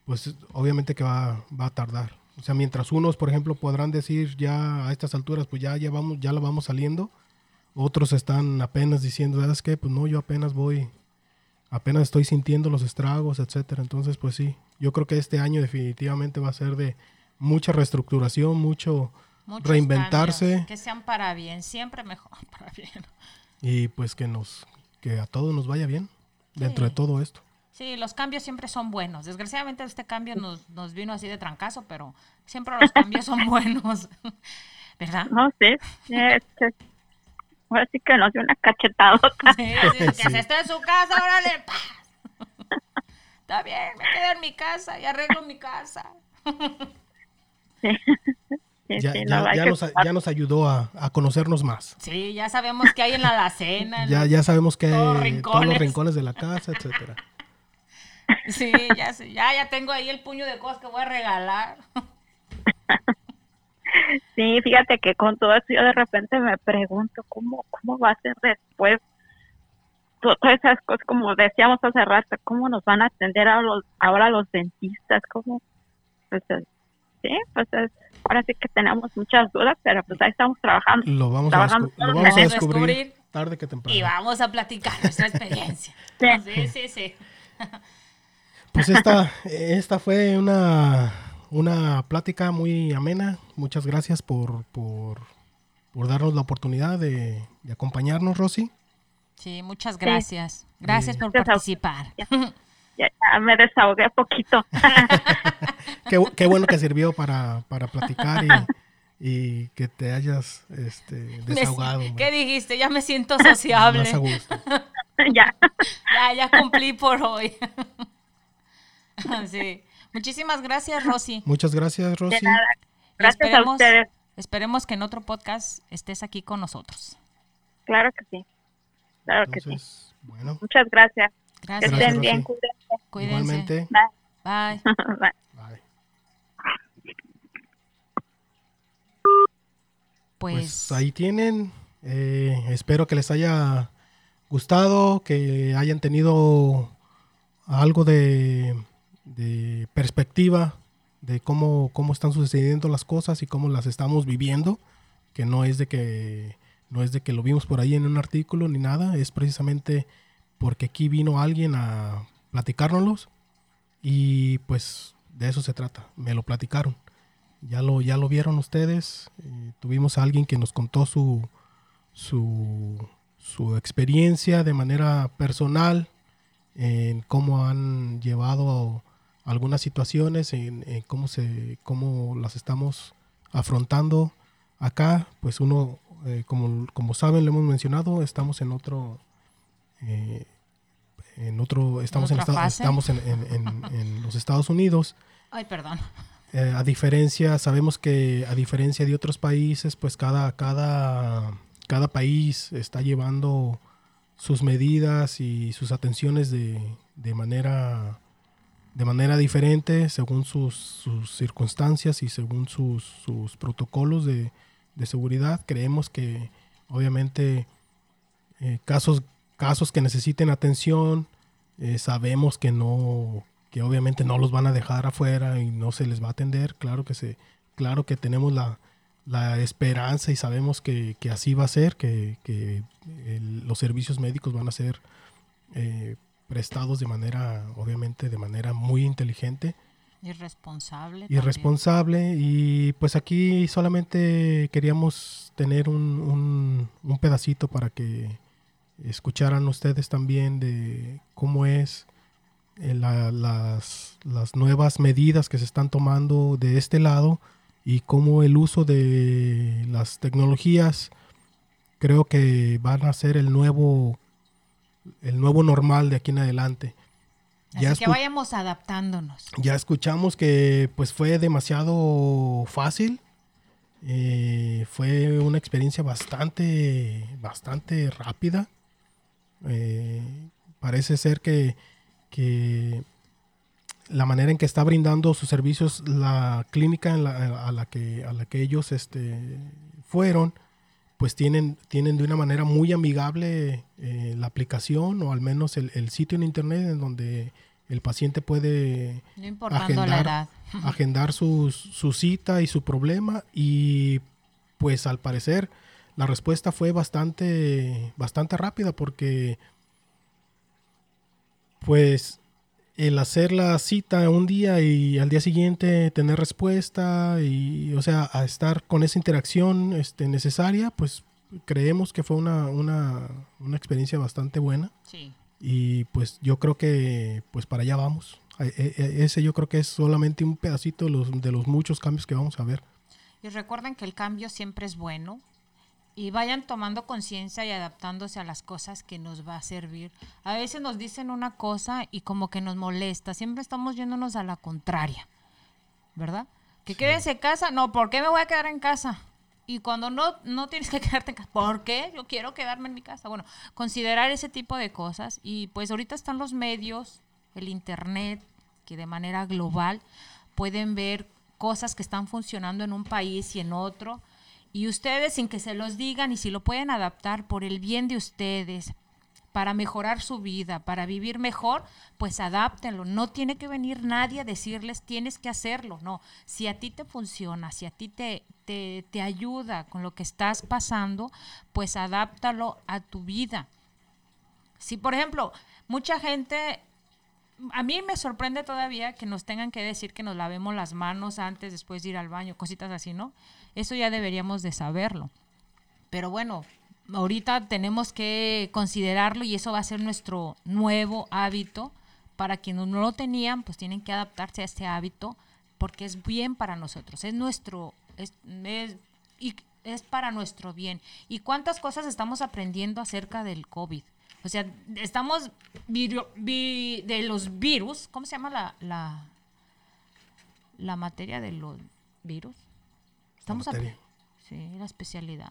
pues obviamente que va, va a tardar. O sea, mientras unos, por ejemplo, podrán decir ya a estas alturas, pues ya, ya, vamos, ya la vamos saliendo, otros están apenas diciendo, ¿sabes qué? Pues no, yo apenas voy, apenas estoy sintiendo los estragos, etcétera. Entonces, pues sí, yo creo que este año definitivamente va a ser de mucha reestructuración, mucho muchos reinventarse cambios, que sean para bien, siempre mejor para bien. y pues que nos que a todos nos vaya bien dentro de todo esto. Sí, los cambios siempre son buenos. Desgraciadamente este cambio nos, nos vino así de trancazo, pero siempre los cambios son buenos. ¿Verdad? No sé, ahora sí que nos dio una cachetadota. Sí, sí, que se está en su casa, órale. pa. Está bien, me quedo en mi casa y arreglo mi casa. Sí, Ya, sí, ya- no, hay ya nos, ya nos ayudó a, a conocernos más. Sí, ya sabemos que hay en la alacena. Ya, ya sabemos que Todos todos los rincones. de la casa, etcétera. Sí, ya, sé, ya, ya tengo ahí el puño de cosas que voy a regalar. Sí, fíjate que con todo eso yo de repente me pregunto cómo, cómo va a ser después To- todas esas cosas, como decíamos hace rato, cómo nos van a atender a los, ahora los dentistas, cómo, pues, eh, sí, pues es- ahora sí que tenemos muchas dudas, pero pues ahí estamos trabajando. Lo vamos a, Trabajando lo vamos a descubrir. tarde que temprano. Y vamos a platicar nuestra experiencia. Sí. Sí, sí, sí. Pues esta, esta fue una, una plática muy amena. Muchas gracias por, por, por darnos la oportunidad de, de acompañarnos, Rosy. Sí, muchas gracias. Gracias por participar. Ya, ya me desahogué poquito. Qué, qué bueno que sirvió para, para platicar y, y que te hayas este, Me- desahogado. ¿Qué dijiste? Ya me siento sociable. Más a gusto. ya. Ya, ya cumplí por hoy. Sí. Muchísimas gracias, Rosy. Muchas gracias, Rosy. De nada. Gracias a esperemos- ustedes. Esperemos que en otro podcast estés aquí con nosotros. Claro que sí. Claro que sí. Bueno, Muchas gracias. Que Gracias. Gracias, estén bien, cuídense. Cuídense. igualmente. Bye. Bye. Bye. Bye. Pues, Pues ahí tienen. Eh, espero que les haya gustado, que hayan tenido algo de, de perspectiva de cómo, cómo están sucediendo las cosas y cómo las estamos viviendo. Que no es de que no es de que lo vimos por ahí en un artículo ni nada, es precisamente porque aquí vino alguien a platicárnoslos y pues de eso se trata, me lo platicaron. Ya lo, ya lo vieron ustedes. eh, tuvimos a alguien que nos contó su, su, su experiencia de manera personal en cómo han llevado algunas situaciones, en, en cómo, se, cómo las estamos afrontando acá. Pues uno, eh, como, como saben, lo hemos mencionado, estamos en otro... eh, en otro, estamos, en, esta- estamos en- en- en- en los Estados Unidos. ay, perdón. Eh, a diferencia, sabemos que a diferencia de otros países, pues cada, cada, cada país está llevando sus medidas y sus atenciones de, de manera de manera diferente según sus, sus circunstancias y según sus, sus protocolos de, de seguridad. Creemos que obviamente eh, casos, casos que necesiten atención, eh, sabemos que no, que obviamente no los van a dejar afuera y no se les va a atender. Claro que se, claro que tenemos la, la esperanza y sabemos que, que así va a ser, que, que el- los servicios médicos van a ser eh, prestados de manera, obviamente, de manera muy inteligente Irresponsable. y también. Y pues aquí solamente queríamos tener un, un- un pedacito para que escucharan ustedes también de cómo es eh, la- las, las nuevas medidas que se están tomando de este lado y cómo el uso de las tecnologías creo que van a ser el nuevo el nuevo normal de aquí en adelante. Así Ya que vayamos adaptándonos. ya escuchamos que pues fue demasiado fácil. Eh, fue una experiencia bastante, bastante rápida. Eh, parece ser que, que la manera en que está brindando sus servicios la clínica en la- a, la que, a la que ellos este, fueron, pues tienen, tienen de una manera muy amigable eh, la aplicación o al menos el, el sitio en internet en donde el paciente puede No importando la agendar, edad. agendar sus- su cita y su problema y pues al parecer la respuesta fue bastante bastante rápida porque pues el hacer la cita un día y al día siguiente tener respuesta y o sea a estar con esa interacción este, necesaria pues creemos que fue una, una, una experiencia bastante buena Sí. y pues yo creo que pues para allá vamos. E- e- Ese yo creo que es solamente un pedacito de los, de los muchos cambios que vamos a ver. Y recuerden que el cambio siempre es bueno y vayan tomando conciencia y adaptándose a las cosas que nos va a servir. A veces nos dicen una cosa y como que nos molesta, siempre estamos yéndonos a la contraria, ¿verdad? Que quédense en casa, no, ¿por qué me voy a quedar en casa? Y cuando no, no tienes que quedarte en casa, ¿por qué? Yo quiero quedarme en mi casa. Bueno, considerar ese tipo de cosas. Y pues ahorita están los medios, el Internet, que de manera global pueden ver cosas que están funcionando en un país y en otro. Y ustedes, sin que se los digan, y si lo pueden adaptar por el bien de ustedes, para mejorar su vida, para vivir mejor, pues adáptenlo. No tiene que venir nadie a decirles tienes que hacerlo. No, si a ti te funciona, si a ti te, te, te ayuda con lo que estás pasando, pues adáptalo a tu vida. Si, por ejemplo, mucha gente a mí me sorprende todavía que nos tengan que decir que nos lavemos las manos antes, después de ir al baño, cositas así, ¿no? Eso ya deberíamos de saberlo. Pero bueno, ahorita tenemos que considerarlo y eso va a ser nuestro nuevo hábito. Para quienes no lo tenían, pues tienen que adaptarse a este hábito porque es bien para nosotros, es nuestro, es, es- y es para nuestro bien. ¿Y cuántas cosas estamos aprendiendo acerca del COVID? O sea, estamos de los virus, ¿cómo se llama la, la, la materia de los virus? Estamos materia. Sí, la especialidad.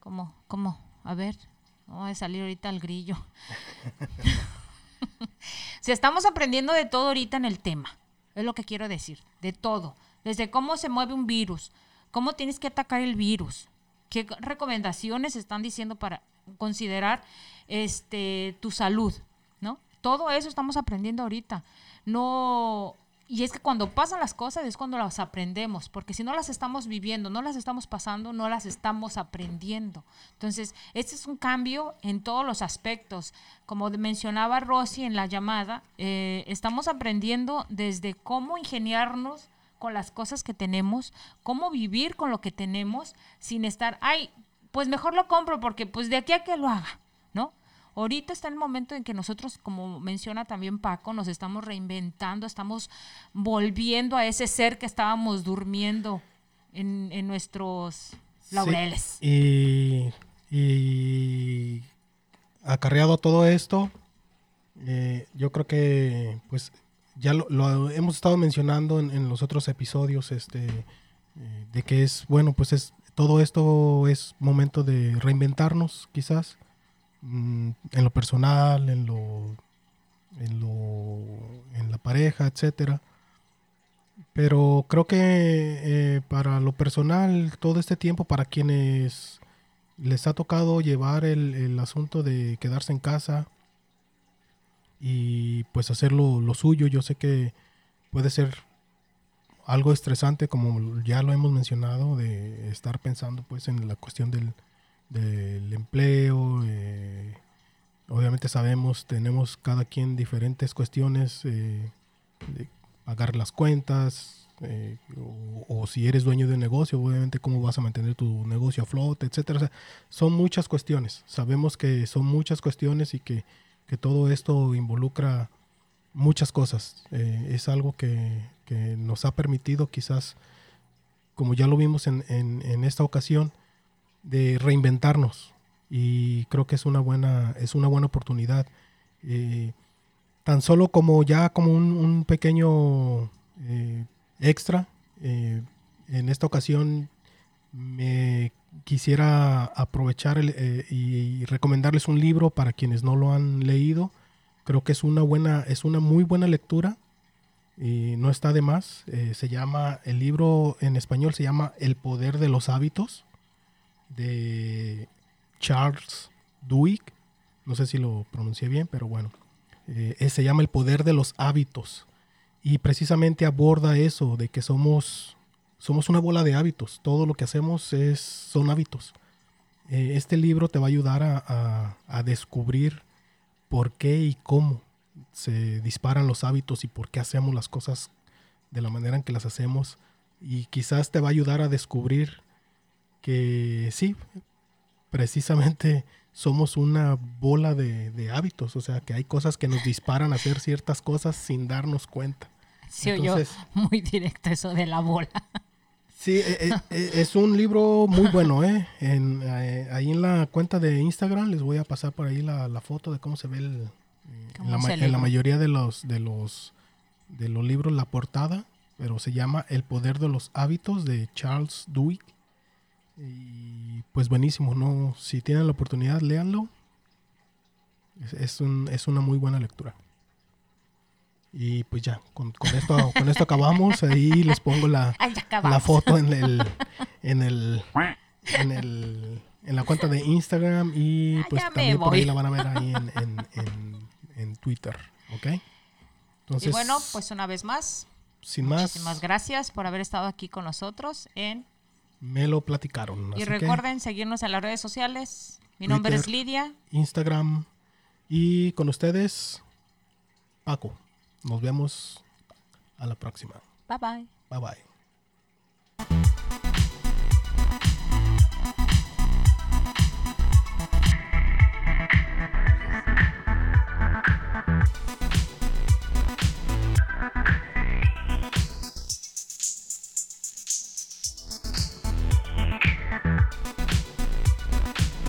¿Cómo? ¿Cómo? A ver, vamos a salir ahorita al grillo. Si estamos aprendiendo de todo ahorita en el tema, es lo que quiero decir, de todo. Desde cómo se mueve un virus, cómo tienes que atacar el virus, qué recomendaciones están diciendo para considerar este tu salud, ¿no? Todo eso estamos aprendiendo ahorita. No y es que cuando pasan las cosas es cuando las aprendemos, porque si no las estamos viviendo, no las estamos pasando, no las estamos aprendiendo. Entonces, este es un cambio en todos los aspectos. Como mencionaba Rosy en la llamada, eh, estamos aprendiendo desde cómo ingeniarnos con las cosas que tenemos, cómo vivir con lo que tenemos sin estar, ay, pues mejor lo compro porque pues de aquí a que lo haga. Ahorita está el momento en que nosotros, como menciona también Paco, nos estamos reinventando, estamos volviendo a ese ser que estábamos durmiendo en, en nuestros laureles. Sí, y, y acarreado a todo esto, eh, yo creo que pues ya lo, lo hemos estado mencionando en, en los otros episodios, este, eh, de que es, bueno, pues es todo esto es momento de reinventarnos, quizás, mm, en lo personal, en lo, en lo, en la pareja, etcétera. Pero creo que eh, para lo personal, todo este tiempo, para quienes les ha tocado llevar el, el asunto de quedarse en casa y pues hacer lo, lo suyo, yo sé que puede ser algo estresante, como ya lo hemos mencionado, de estar pensando pues en la cuestión del, del empleo. eh, obviamente sabemos, tenemos cada quien diferentes cuestiones eh, de pagar las cuentas, eh, o, si eres dueño de un negocio, obviamente cómo vas a mantener tu negocio a flote, etcétera. Son muchas cuestiones. Sabemos que son muchas cuestiones y que, que todo esto involucra muchas cosas. Es algo que, que nos ha permitido quizás, como ya lo vimos en- en esta ocasión, de reinventarnos. Y creo que es una buena, es una buena oportunidad. Eh, tan solo como ya como un, un pequeño eh, extra, eh, en esta ocasión me quisiera aprovechar y recomendarles un libro para quienes no lo han leído. Creo que es una buena, es una muy buena lectura y no está de más. Se llama, el libro en español se llama El poder de los hábitos de Charles Duhigg. No sé si lo pronuncié bien, pero bueno. Eh, eh, se llama El poder de los hábitos. Y precisamente aborda eso, de que somos, somos una bola de hábitos. Todo lo que hacemos es, son hábitos. Eh, este libro te va a ayudar a, a- a descubrir por qué y cómo se disparan los hábitos y por qué hacemos las cosas de la manera en que las hacemos. Y quizás te va a ayudar a descubrir que sí, precisamente somos una bola de, de hábitos. O sea, que hay cosas que nos disparan a hacer ciertas cosas sin darnos cuenta. Oyó Entonces- muy directo eso de la bola. Sí, eh, eh, eh, es un libro muy bueno, ¿eh? En, eh, ahí en la cuenta de Instagram les voy a pasar por ahí la, la foto de cómo se ve el, eh, ¿Cómo en, la, en la mayoría de los, de los de los libros la portada, pero se llama El poder de los hábitos de Charles Duhigg. Y pues buenísimo, ¿no? Si tienen la oportunidad, léanlo. Es, es un- es una muy buena lectura. Y pues ya, con, con esto, con esto acabamos. Ahí les pongo la, la foto en el en el en el en la cuenta de Instagram y Ah, pues ya también por ahí la van a ver ahí en, en, en, en Twitter, ¿ok? Entonces, Y bueno, pues una vez más, sin más, muchísimas gracias por haber estado aquí con nosotros en me lo platicaron. Y recuerden seguirnos en las redes sociales. Mi nombre es. Lidia. Instagram y con ustedes, Paco. Nos vemos a la próxima. Bye bye. Bye bye.